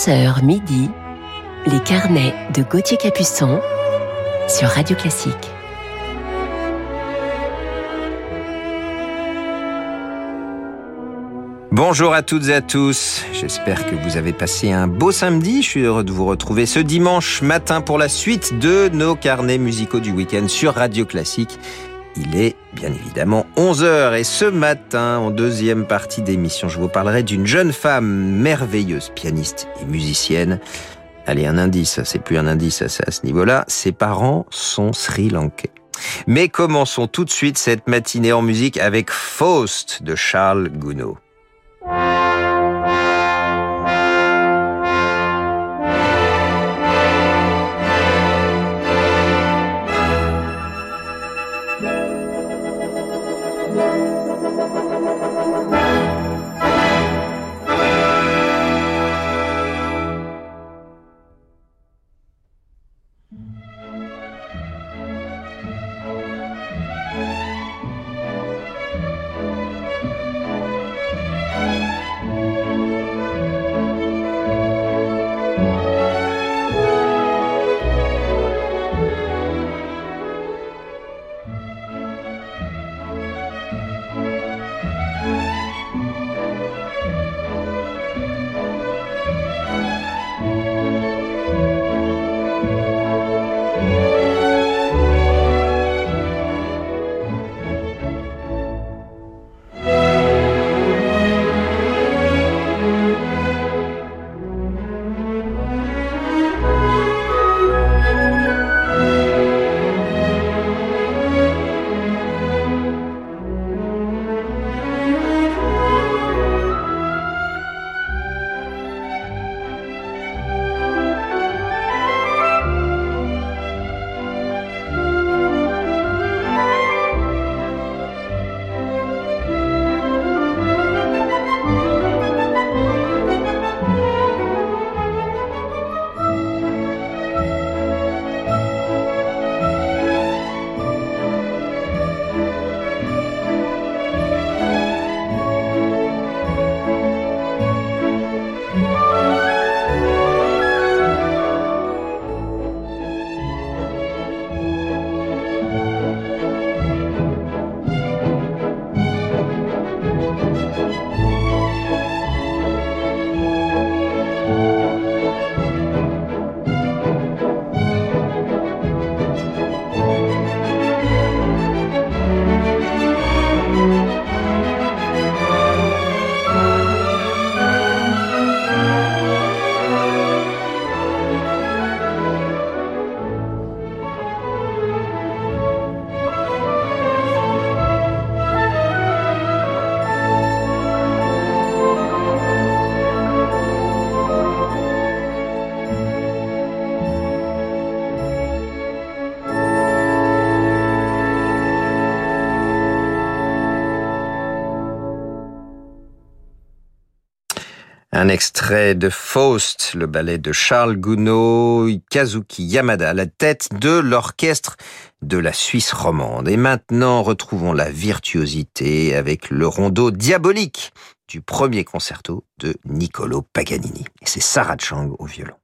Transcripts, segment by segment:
11h midi, les carnets de Gauthier Capuçon sur Radio Classique. Bonjour à toutes et à tous, j'espère que vous avez passé un beau samedi. Je suis heureux de vous retrouver ce dimanche matin pour la suite de nos carnets musicaux du week-end sur Radio Classique. Il est bien évidemment 11h et ce matin, en deuxième partie d'émission, je vous parlerai d'une jeune femme merveilleuse, pianiste et musicienne. Allez, un indice, c'est plus un indice à ce niveau-là, ses parents sont sri lankais. Mais commençons tout de suite cette matinée en musique avec Faust de Charles Gounod. Extrait de Faust, le ballet de Charles Gounod, Kazuki Yamada à la tête de l'orchestre de la Suisse romande. Et maintenant, retrouvons la virtuosité avec le rondeau diabolique du premier concerto de Niccolo Paganini. Et c'est Sarah Chang au violon.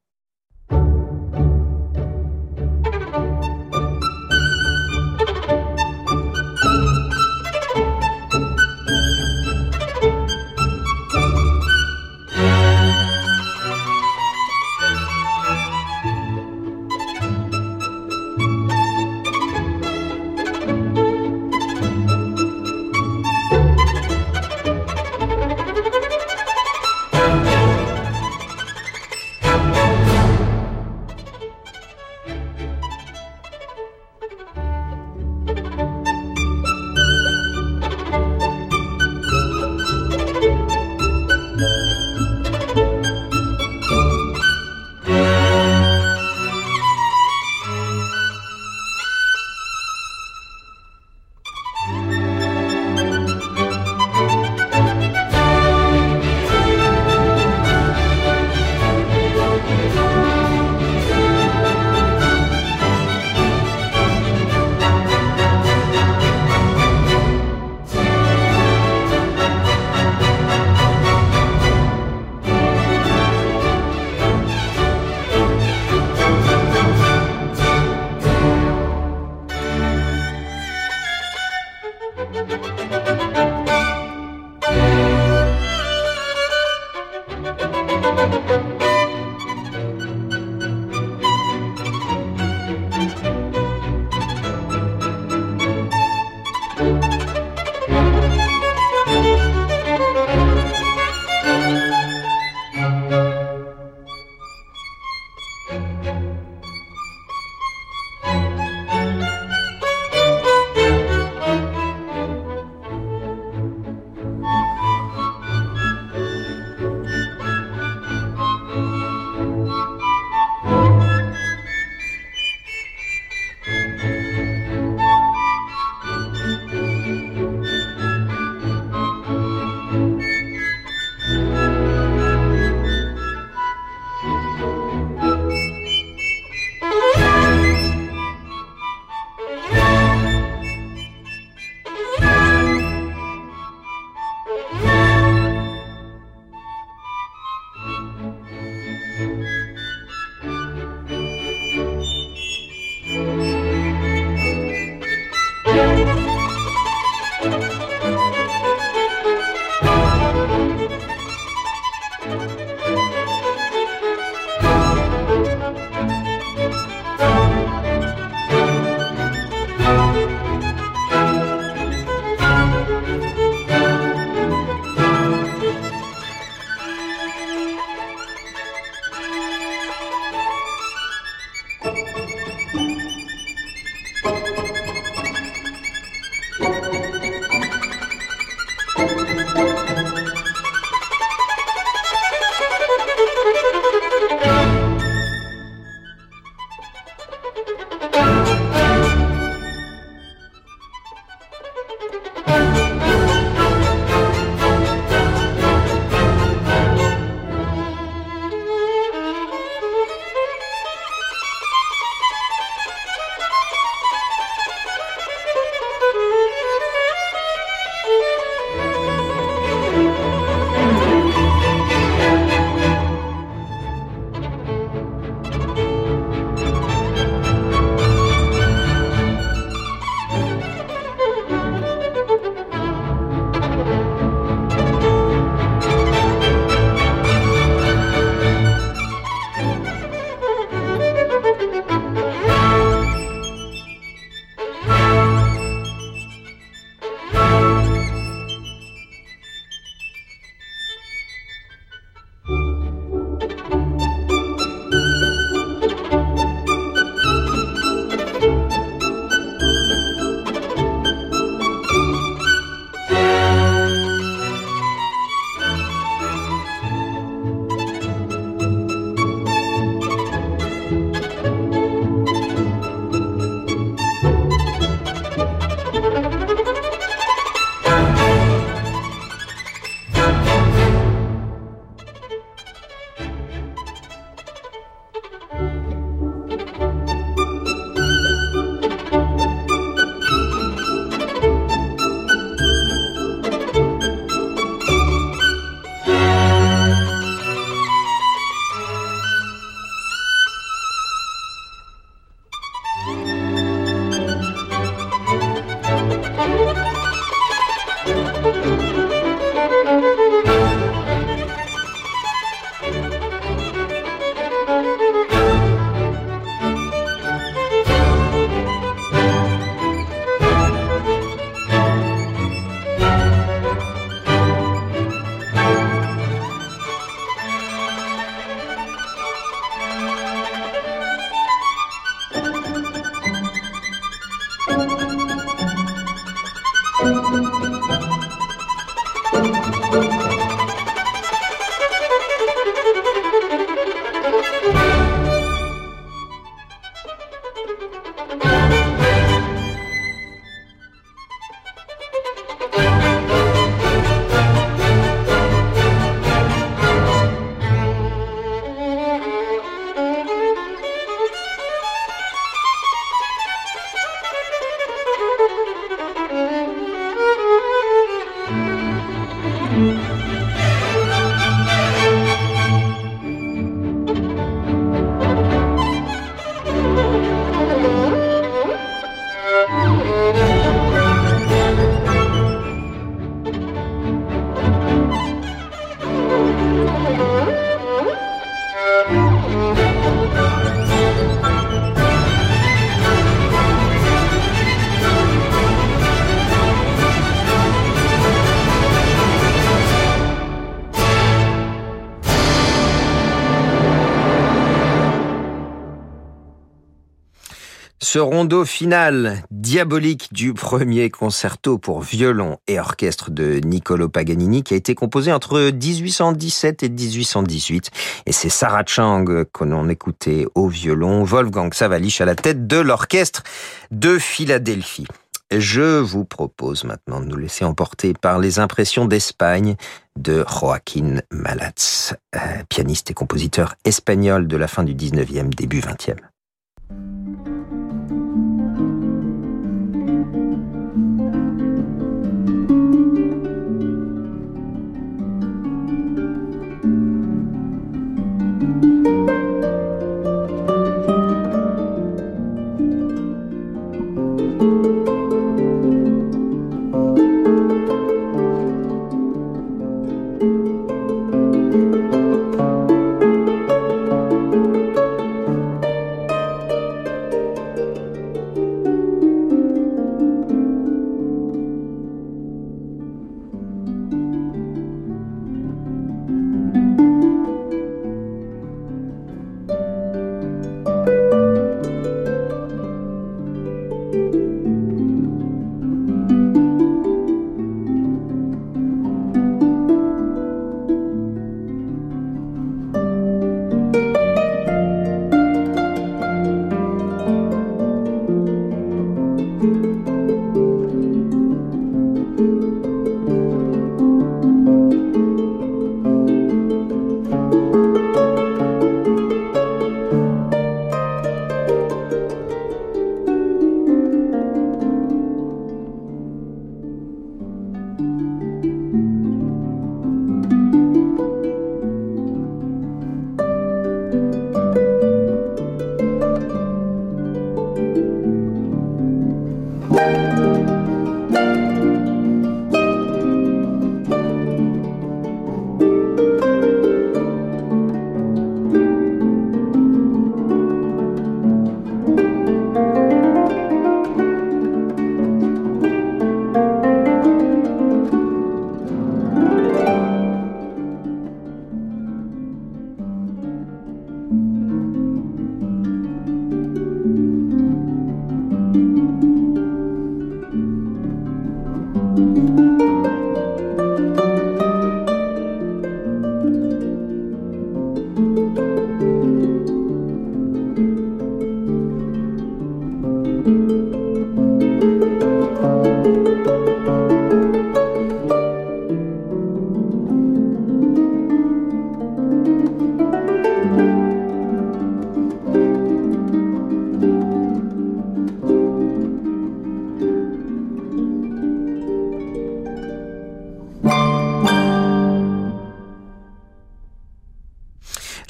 Ce rondo final diabolique du premier concerto pour violon et orchestre de Niccolo Paganini qui a été composé entre 1817 et 1818. Et c'est Sarah Chang qu'on écoutait au violon, Wolfgang Savalich à la tête de l'orchestre de Philadelphie. Je vous propose maintenant de nous laisser emporter par les impressions d'Espagne de Joaquín Malatz, euh, pianiste et compositeur espagnol de la fin du 19e, début 20e.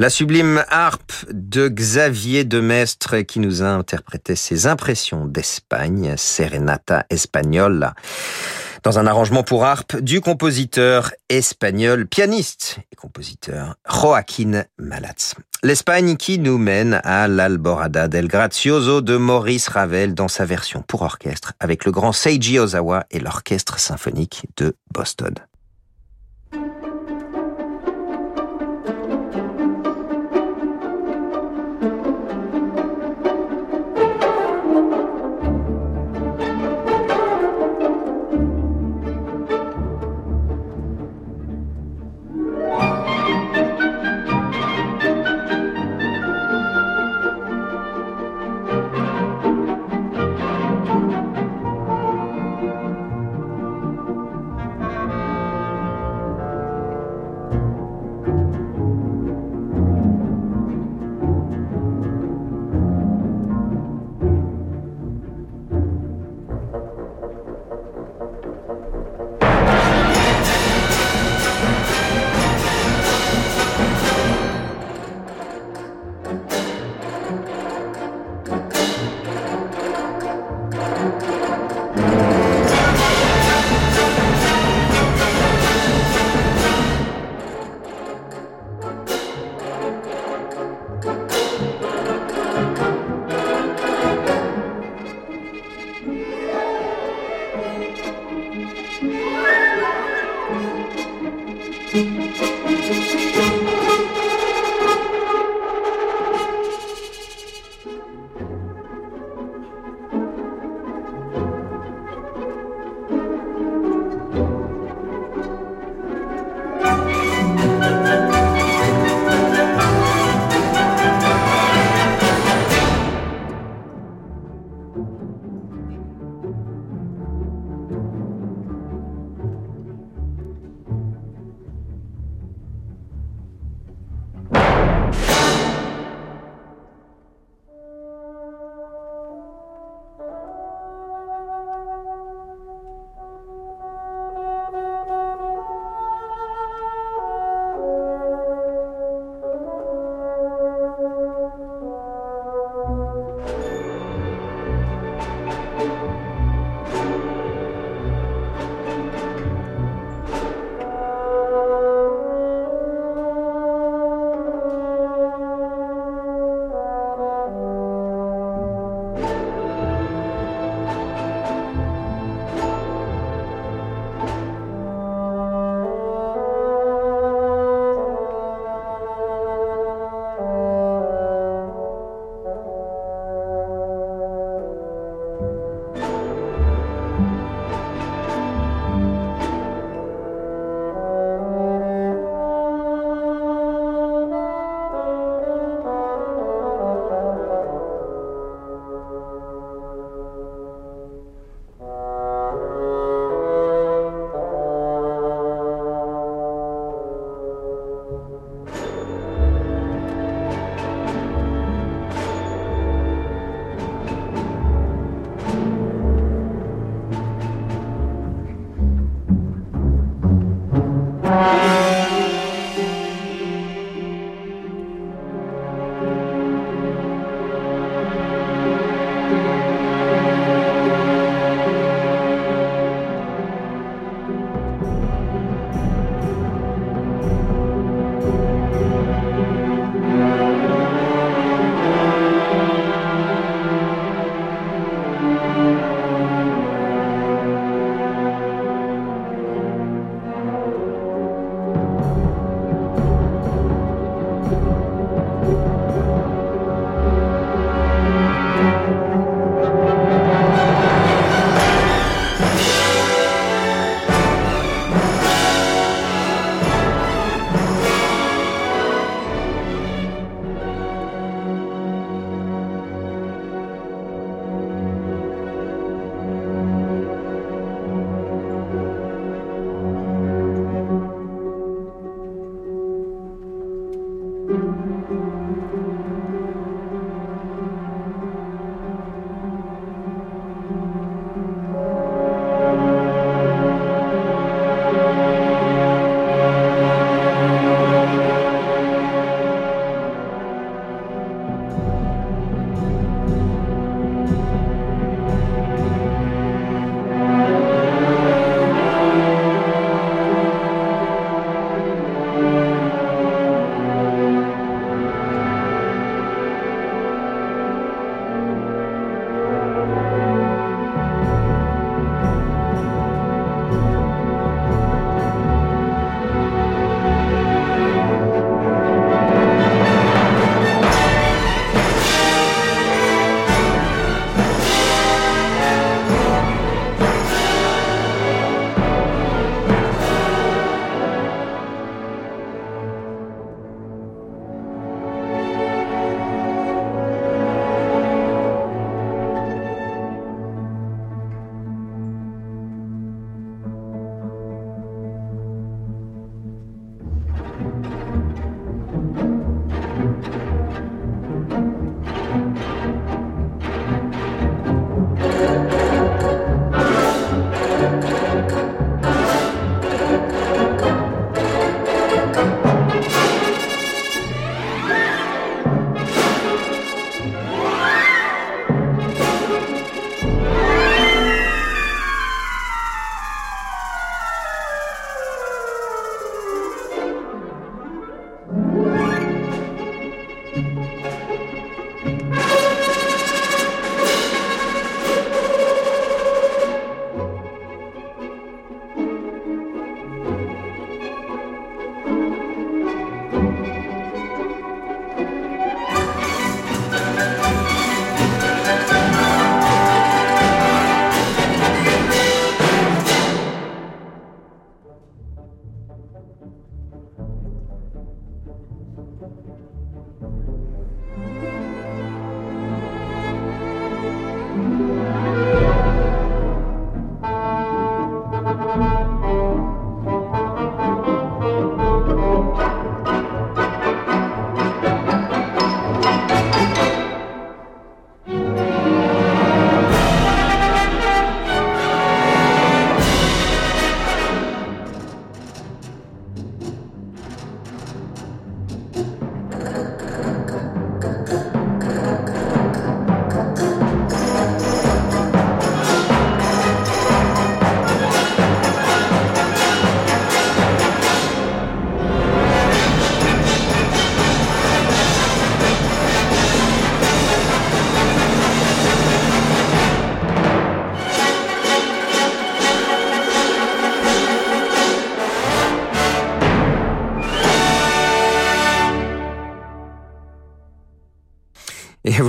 La sublime harpe de Xavier Demestre qui nous a interprété ses impressions d'Espagne, Serenata Espagnola, dans un arrangement pour harpe du compositeur espagnol, pianiste et compositeur Joaquín Malatz. L'Espagne qui nous mène à l'Alborada del Grazioso de Maurice Ravel dans sa version pour orchestre avec le grand Seiji Ozawa et l'orchestre symphonique de Boston.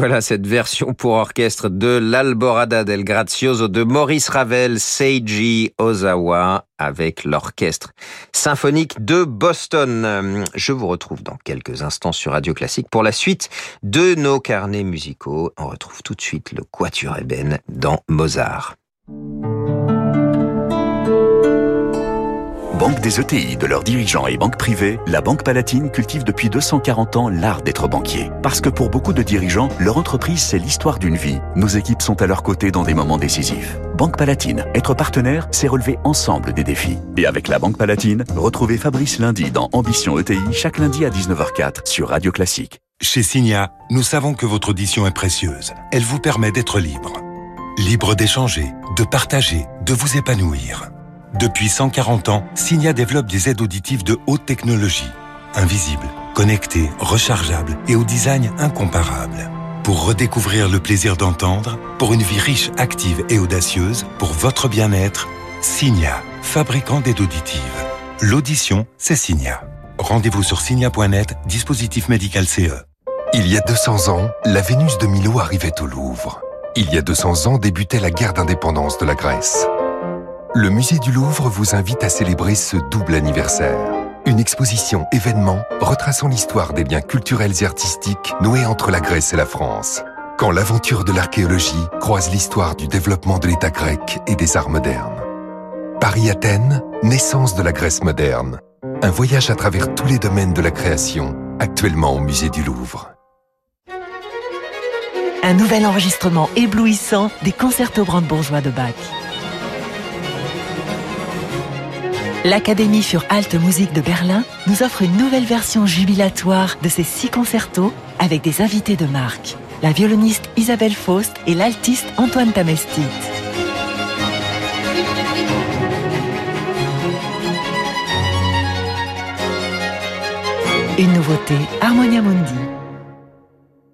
Voilà cette version pour orchestre de l'Alborada del Grazioso de Maurice Ravel, Seiji Ozawa, avec l'orchestre symphonique de Boston. Je vous retrouve dans quelques instants sur Radio Classique pour la suite de nos carnets musicaux. On retrouve tout de suite le Quatuor Eben dans Mozart. Banque des ETI, de leurs dirigeants et banques privées, la Banque Palatine cultive depuis 240 ans l'art d'être banquier. Parce que pour beaucoup de dirigeants, leur entreprise, c'est l'histoire d'une vie. Nos équipes sont à leur côté dans des moments décisifs. Banque Palatine, être partenaire, c'est relever ensemble des défis. Et avec la Banque Palatine, retrouvez Fabrice lundi dans Ambition ETI, chaque lundi à 19h04 sur Radio Classique. Chez Signa, nous savons que votre audition est précieuse. Elle vous permet d'être libre. Libre d'échanger, de partager, de vous épanouir. Depuis 140 ans, Signia développe des aides auditives de haute technologie, invisibles, connectées, rechargeables et au design incomparable. Pour redécouvrir le plaisir d'entendre, pour une vie riche, active et audacieuse, pour votre bien-être, Signia, fabricant d'aides auditives. L'audition, c'est Signia. Rendez-vous sur signia.net, dispositif médical CE. Il y a 200 ans, la Vénus de Milo arrivait au Louvre. Il y a 200 ans débutait la guerre d'indépendance de la Grèce. Le musée du Louvre vous invite à célébrer ce double anniversaire. Une exposition événement retraçant l'histoire des biens culturels et artistiques noués entre la Grèce et la France. Quand l'aventure de l'archéologie croise l'histoire du développement de l'État grec et des arts modernes. Paris-Athènes, naissance de la Grèce moderne. Un voyage à travers tous les domaines de la création, actuellement au musée du Louvre. Un nouvel enregistrement éblouissant des concertos brandebourgeois de Bach. L'Académie für Alte Musik de Berlin nous offre une nouvelle version jubilatoire de ces six concertos avec des invités de marque. La violoniste Isabelle Faust et l'altiste Antoine Tamestit. Une nouveauté, Harmonia Mundi.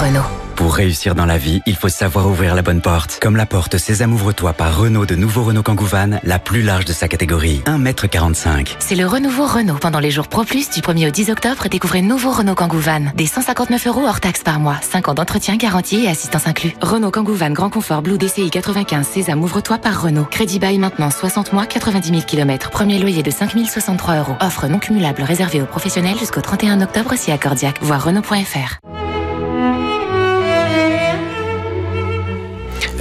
Renault. Pour réussir dans la vie, il faut savoir ouvrir la bonne porte. Comme la porte Sésame ouvre-toi par Renault de nouveau Renault Kangoo la plus large de sa catégorie. 1m45. C'est le renouveau Renault. Pendant les jours Pro Plus du 1er au 10 octobre, découvrez nouveau Renault Kangoo Des 159 euros hors taxes par mois. 5 ans d'entretien garanti et assistance inclus. Renault Kangoo Grand Confort Blue DCI 95 Sésame ouvre-toi par Renault. Crédit bail maintenant 60 mois, 90 000 km. Premier loyer de 5 063 euros. Offre non cumulable réservée aux professionnels jusqu'au 31 octobre si accordiaque. Voir Renault.fr.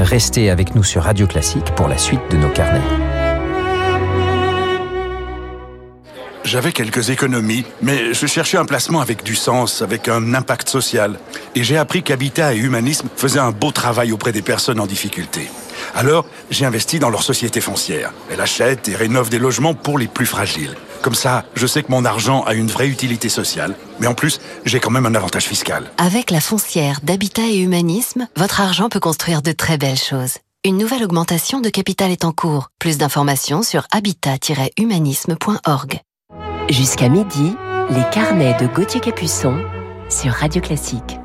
Restez avec nous sur Radio Classique pour la suite de nos carnets. J'avais quelques économies, mais je cherchais un placement avec du sens, avec un impact social. Et j'ai appris qu'Habitat et Humanisme faisaient un beau travail auprès des personnes en difficulté. Alors, j'ai investi dans leur société foncière. Elle achète et rénove des logements pour les plus fragiles. Comme ça, je sais que mon argent a une vraie utilité sociale, mais en plus, j'ai quand même un avantage fiscal. Avec la foncière d'Habitat et Humanisme, votre argent peut construire de très belles choses. Une nouvelle augmentation de capital est en cours. Plus d'informations sur habitat-humanisme.org. Jusqu'à midi, les carnets de Gauthier Capuçon sur Radio Classique.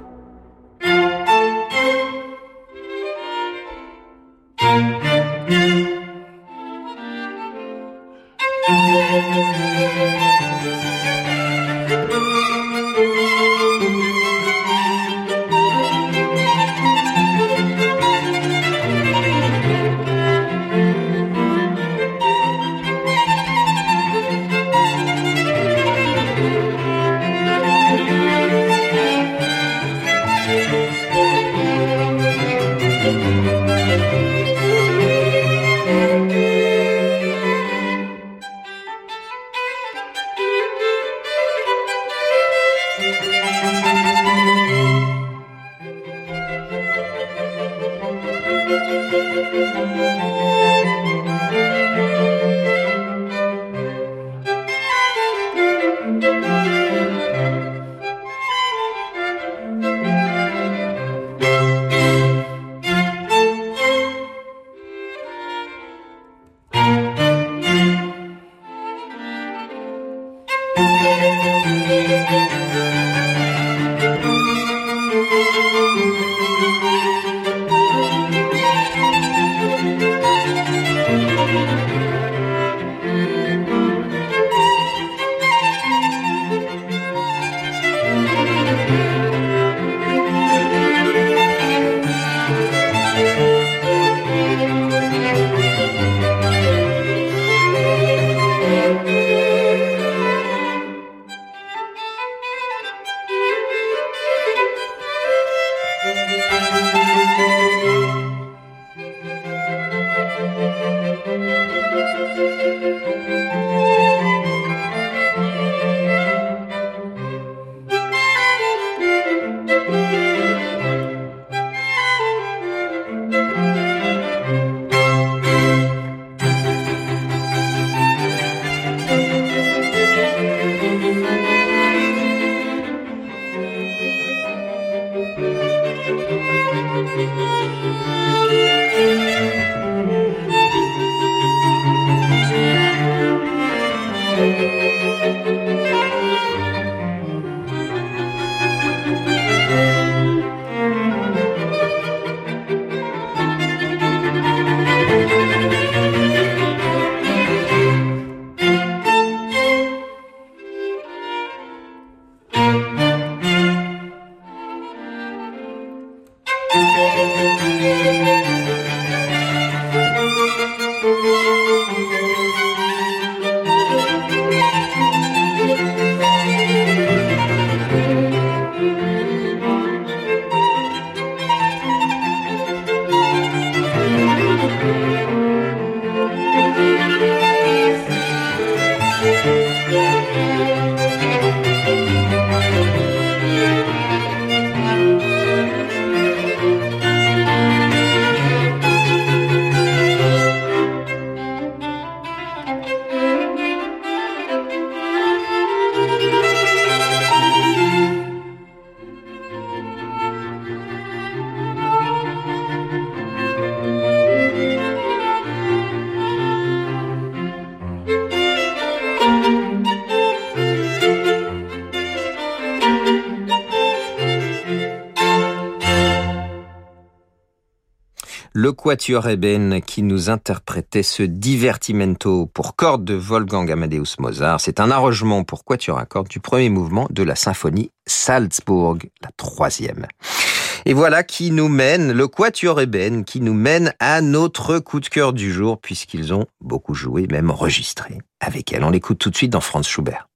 Quatuor Eben qui nous interprétait ce divertimento pour cordes de Wolfgang Amadeus Mozart? C'est un arrangement pour Quatuor à cordes du premier mouvement de la symphonie Salzburg, la troisième. Et voilà qui nous mène, le Quatuor Eben, qui nous mène à notre coup de cœur du jour, puisqu'ils ont beaucoup joué, même enregistré avec elle. On l'écoute tout de suite dans Franz Schubert.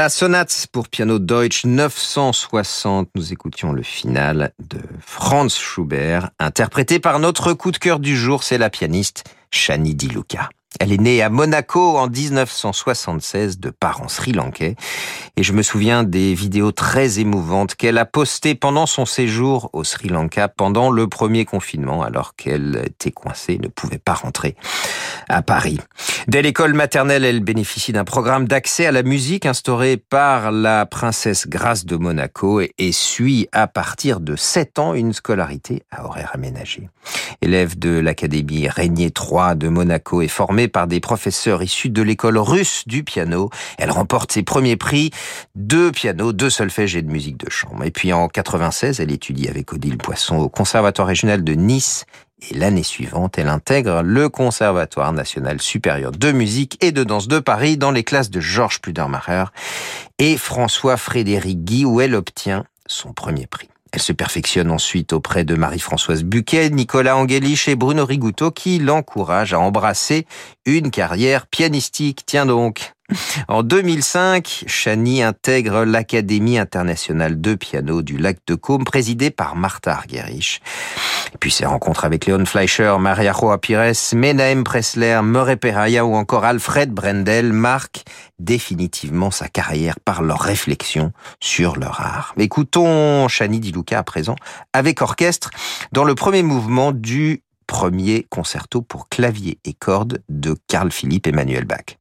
La sonate pour piano Deutsch 960, nous écoutions le final de Franz Schubert, interprété par notre coup de cœur du jour, c'est la pianiste Shani Di Luca. Elle est née à Monaco en 1976 de parents sri-lankais et je me souviens des vidéos très émouvantes qu'elle a postées pendant son séjour au Sri Lanka pendant le premier confinement alors qu'elle était coincée, ne pouvait pas rentrer à Paris. Dès l'école maternelle, elle bénéficie d'un programme d'accès à la musique instauré par la princesse Grace de Monaco et suit à partir de 7 ans une scolarité à horaire aménagé. Élève de l'Académie Régnier III de Monaco et formée par des professeurs issus de l'école russe du piano, elle remporte ses premiers prix de piano, de solfège et de musique de chambre. Et puis en 96, elle étudie avec Odile Poisson au Conservatoire régional de Nice et l'année suivante, elle intègre le Conservatoire national supérieur de musique et de danse de Paris dans les classes de Georges Pludermacher et François-Frédéric Guy où elle obtient son premier prix. Elle se perfectionne ensuite auprès de Marie-Françoise Buquet, Nicolas Angelich et Bruno Rigouteau qui l'encouragent à embrasser une carrière pianistique. Tiens donc. En 2005, Chani intègre l'Académie internationale de piano du lac de Caume, présidée par Martha Argerich. Et puis ses rencontres avec Léon Fleischer, Maria Joa Pires, Menahem Pressler, Murray Peraya ou encore Alfred Brendel marquent définitivement sa carrière par leurs réflexions sur leur art. Écoutons Chani Di Luca à présent avec orchestre dans le premier mouvement du premier concerto pour clavier et cordes de Carl Philippe Emmanuel Bach.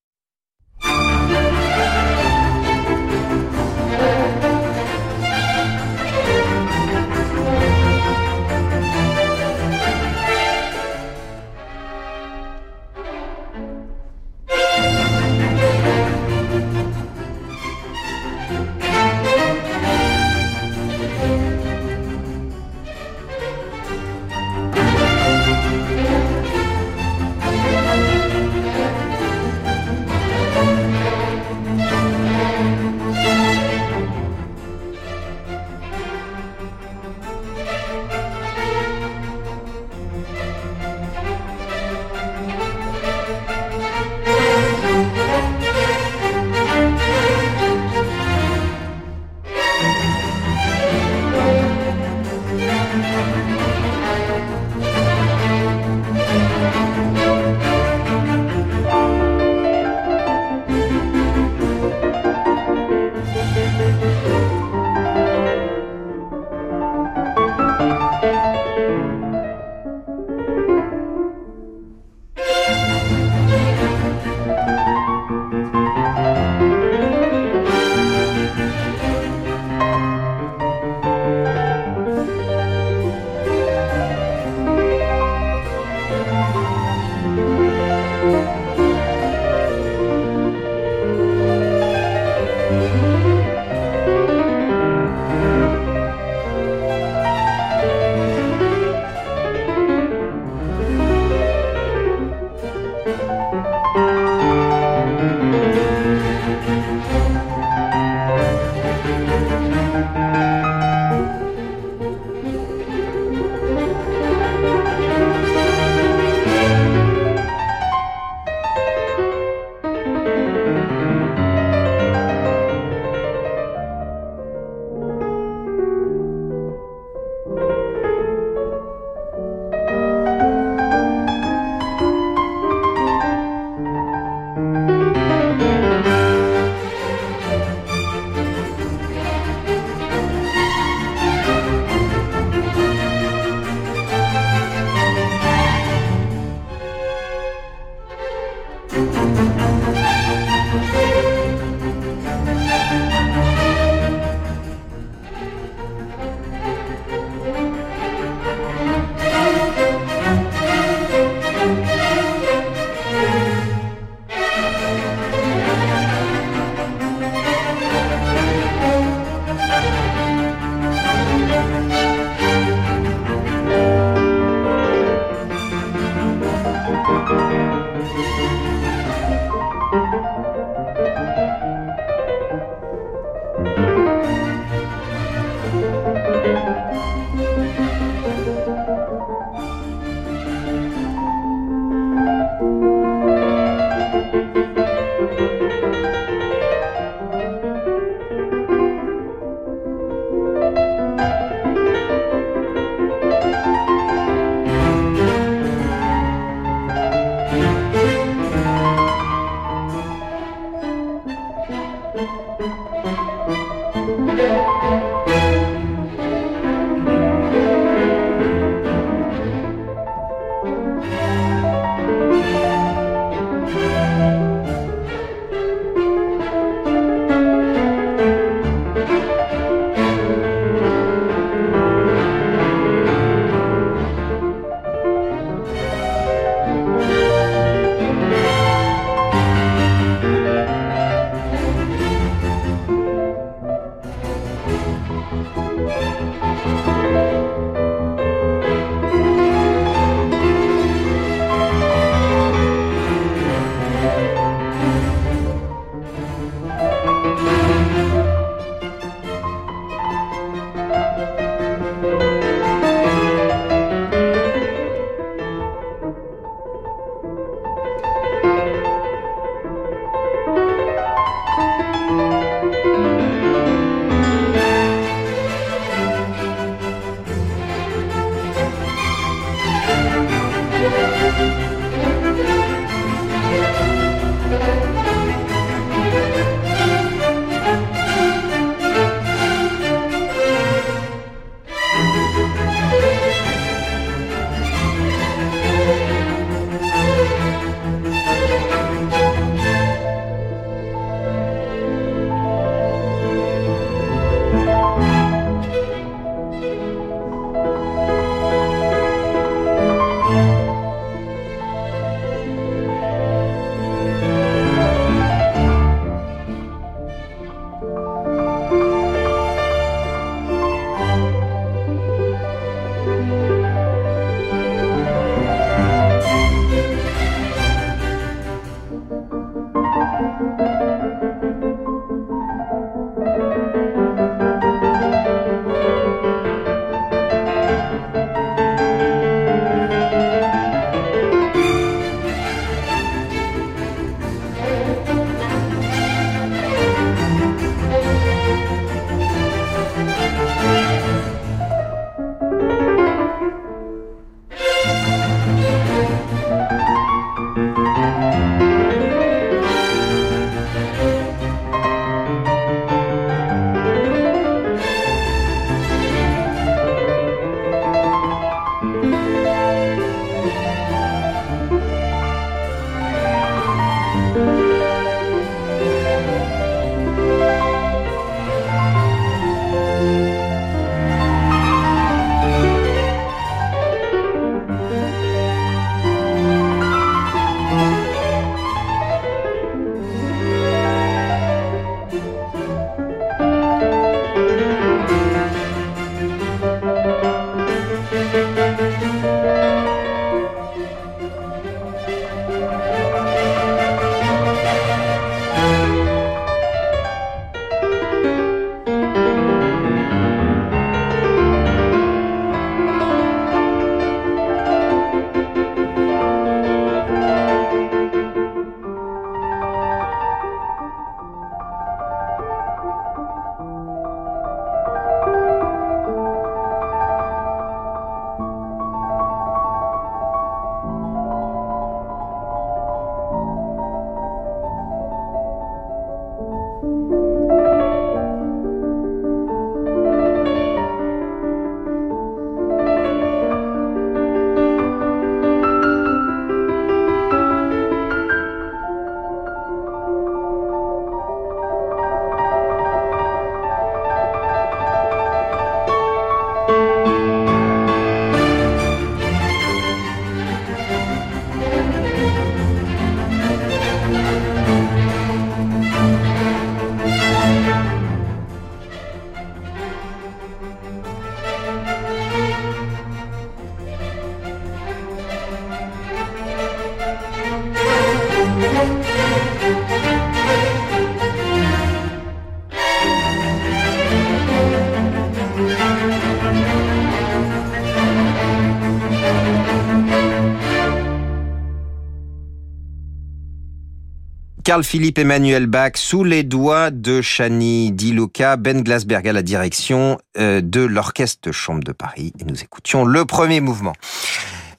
Carl Philippe Emmanuel Bach sous les doigts de Chani Di Luca, Ben Glasberg à la direction euh, de l'Orchestre Chambre de Paris. Et nous écoutions le premier mouvement.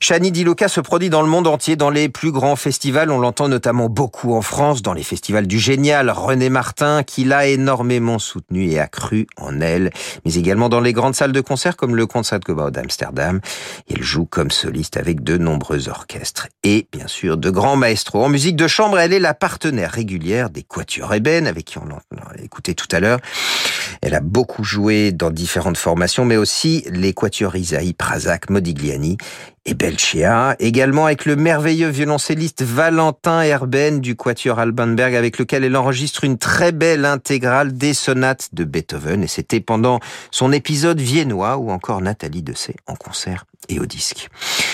Shani Di Luca se produit dans le monde entier, dans les plus grands festivals. On l'entend notamment beaucoup en France, dans les festivals du Génial, René Martin, qui l'a énormément soutenu et accru en elle, mais également dans les grandes salles de concert comme le Concertgebouw d'Amsterdam. Elle joue comme soliste avec de nombreux orchestres et, bien sûr, de grands maestros. En musique de chambre, elle est la partenaire régulière des Quatuors Eben, avec qui on l'a écouté tout à l'heure. Elle a beaucoup joué dans différentes formations, mais aussi les Quatuors Isaïe, Prazak, Modigliani et Belchia, également avec le merveilleux violoncelliste Valentin Herben du Quatuor Albanberg, avec lequel elle enregistre une très belle intégrale des sonates de Beethoven, et c'était pendant son épisode viennois, ou encore Nathalie Dessay en concert et au disque.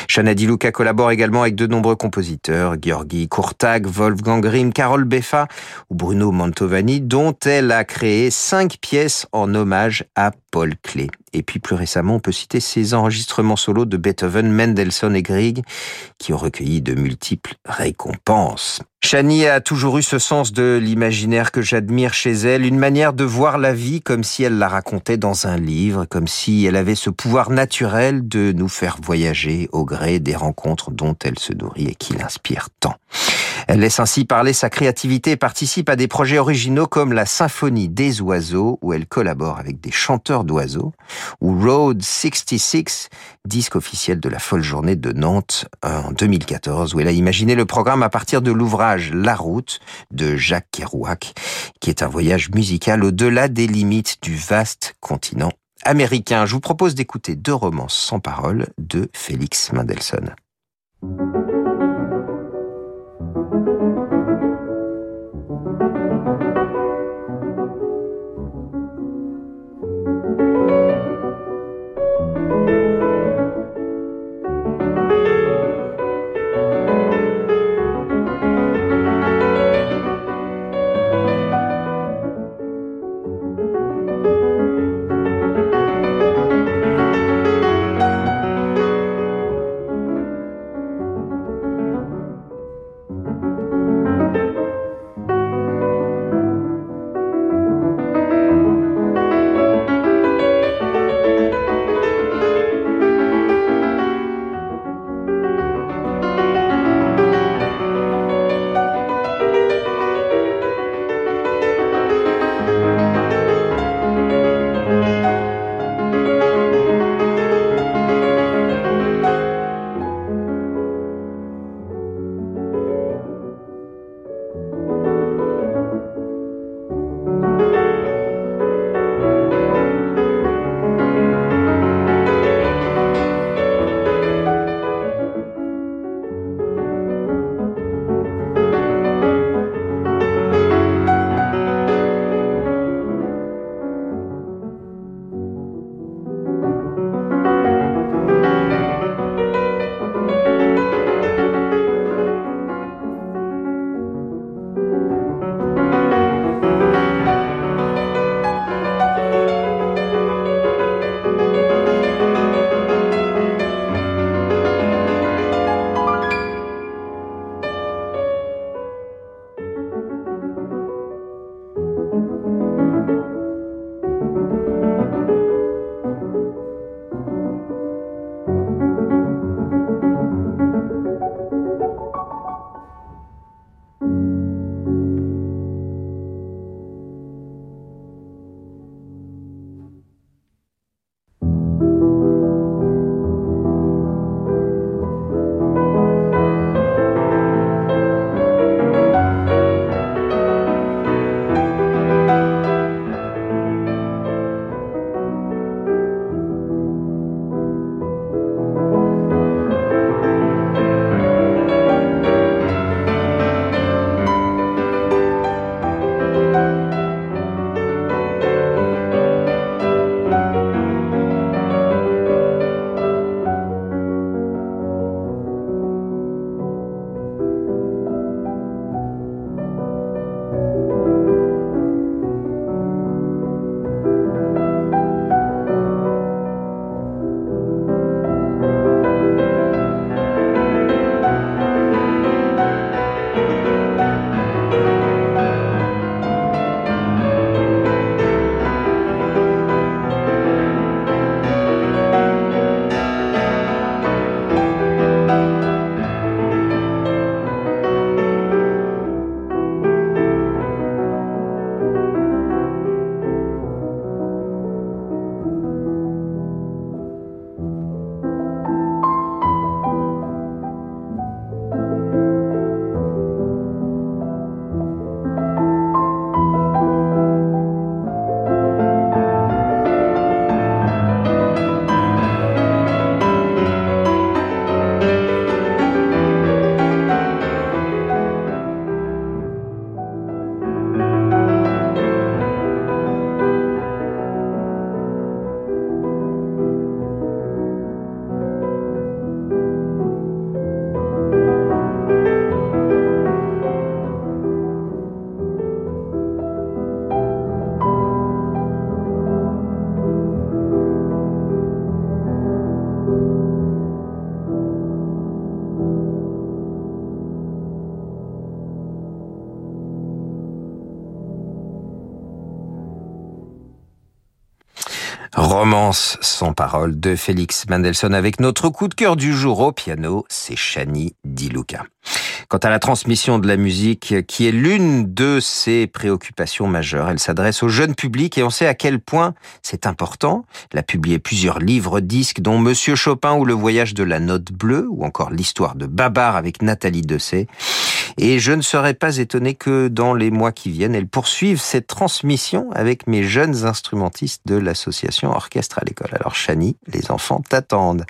Shana Di Luca collabore également avec de nombreux compositeurs, Georgi Kurtag, Wolfgang Grimm, Carol Beffa ou Bruno Mantovani, dont elle a créé cinq pièces en hommage à Paul Klee. Et puis plus récemment, on peut citer ses enregistrements solos de Beethoven, Mendelssohn et Grieg, qui ont recueilli de multiples récompenses. Chani a toujours eu ce sens de l'imaginaire que j'admire chez elle, une manière de voir la vie comme si elle la racontait dans un livre, comme si elle avait ce pouvoir naturel de nous faire voyager au gré des rencontres dont elle se nourrit et qui l'inspirent tant. Elle laisse ainsi parler sa créativité et participe à des projets originaux comme la Symphonie des oiseaux, où elle collabore avec des chanteurs d'oiseaux, ou Road 66, disque officiel de la folle journée de Nantes en 2014, où elle a imaginé le programme à partir de l'ouvrage La Route de Jacques Kerouac, qui est un voyage musical au-delà des limites du vaste continent américain. Je vous propose d'écouter deux romances sans parole de Félix Mendelssohn. Sans parole de Félix Mendelssohn avec notre coup de cœur du jour au piano, c'est Shani Di Luca. Quant à la transmission de la musique, qui est l'une de ses préoccupations majeures, elle s'adresse au jeune public et on sait à quel point c'est important. Elle a publié plusieurs livres disques, dont Monsieur Chopin ou Le voyage de la note bleue, ou encore l'histoire de Babar avec Nathalie Dessay. Et je ne serais pas étonné que dans les mois qui viennent, elle poursuive cette transmission avec mes jeunes instrumentistes de l'association Orchestre à l'école. Alors Chani, les enfants t'attendent.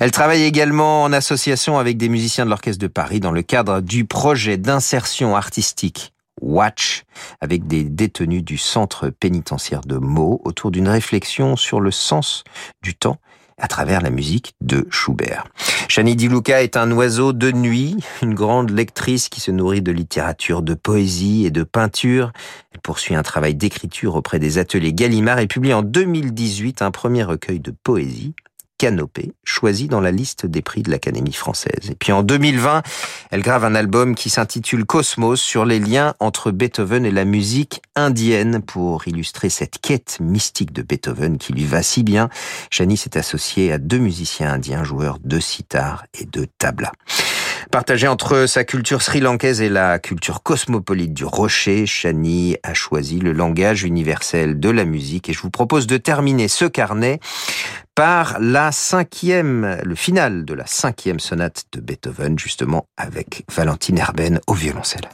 Elle travaille également en association avec des musiciens de l'Orchestre de Paris dans le cadre du projet d'insertion artistique Watch avec des détenus du centre pénitentiaire de Meaux autour d'une réflexion sur le sens du temps à travers la musique de Schubert. Shani Di Luca est un oiseau de nuit, une grande lectrice qui se nourrit de littérature, de poésie et de peinture. Elle poursuit un travail d'écriture auprès des ateliers Gallimard et publie en 2018 un premier recueil de poésie Canopée, choisi dans la liste des prix de l'Académie française. Et puis en 2020, elle grave un album qui s'intitule Cosmos sur les liens entre Beethoven et la musique indienne pour illustrer cette quête mystique de Beethoven qui lui va si bien. Shani s'est associée à deux musiciens indiens joueurs de sitar et de tabla. Partagé entre sa culture sri-lankaise et la culture cosmopolite du rocher, Shani a choisi le langage universel de la musique et je vous propose de terminer ce carnet par la cinquième, le final de la cinquième sonate de Beethoven, justement avec Valentine Herben au violoncelle.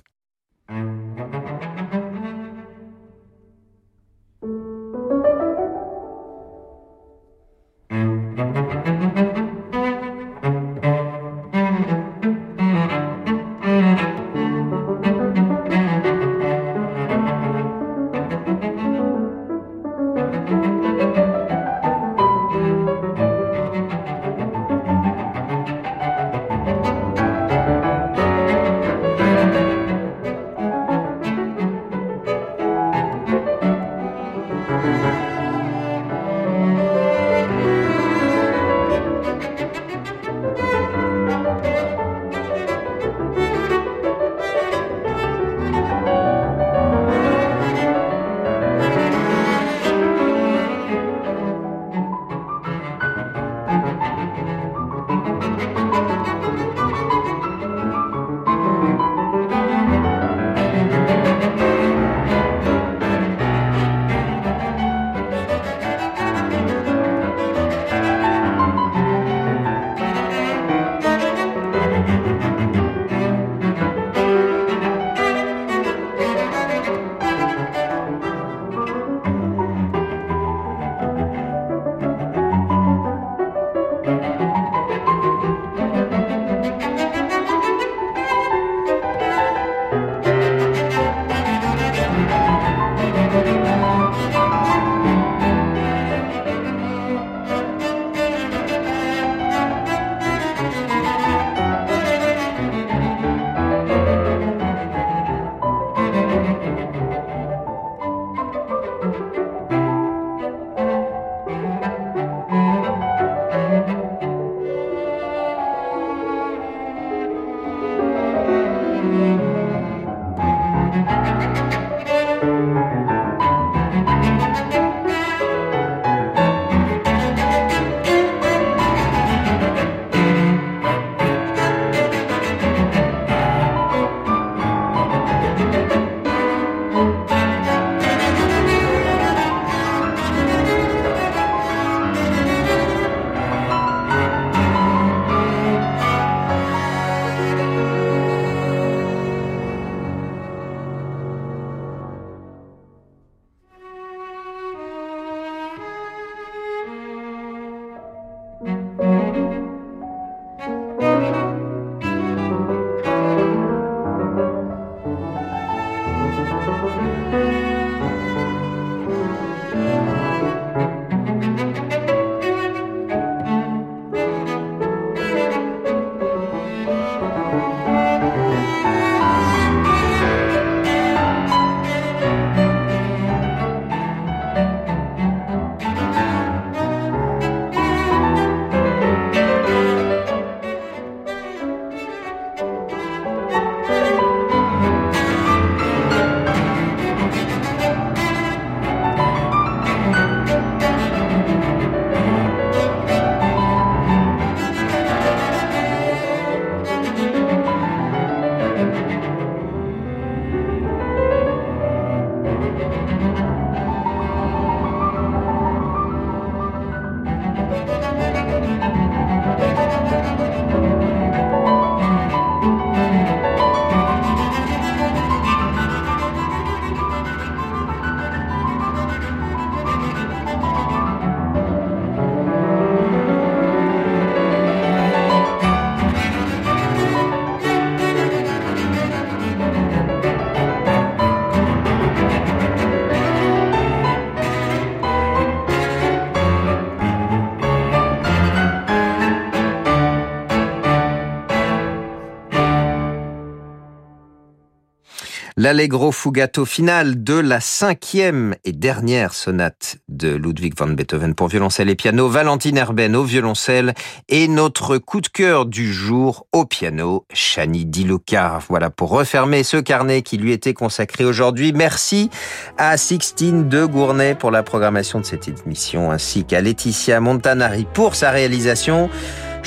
L'allegro fugato final de la cinquième et dernière sonate de Ludwig van Beethoven pour violoncelle et piano, Valentine Herben au violoncelle et notre coup de cœur du jour au piano, Chani Diluca. Voilà pour refermer ce carnet qui lui était consacré aujourd'hui. Merci à Sixtine de Gournay pour la programmation de cette émission ainsi qu'à Laetitia Montanari pour sa réalisation.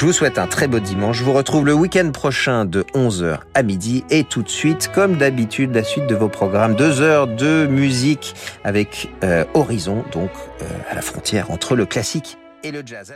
Je vous souhaite un très beau dimanche. Je vous retrouve le week-end prochain de 11h à midi et tout de suite, comme d'habitude, la suite de vos programmes. Deux heures de musique avec euh, Horizon, donc euh, à la frontière entre le classique et le jazz.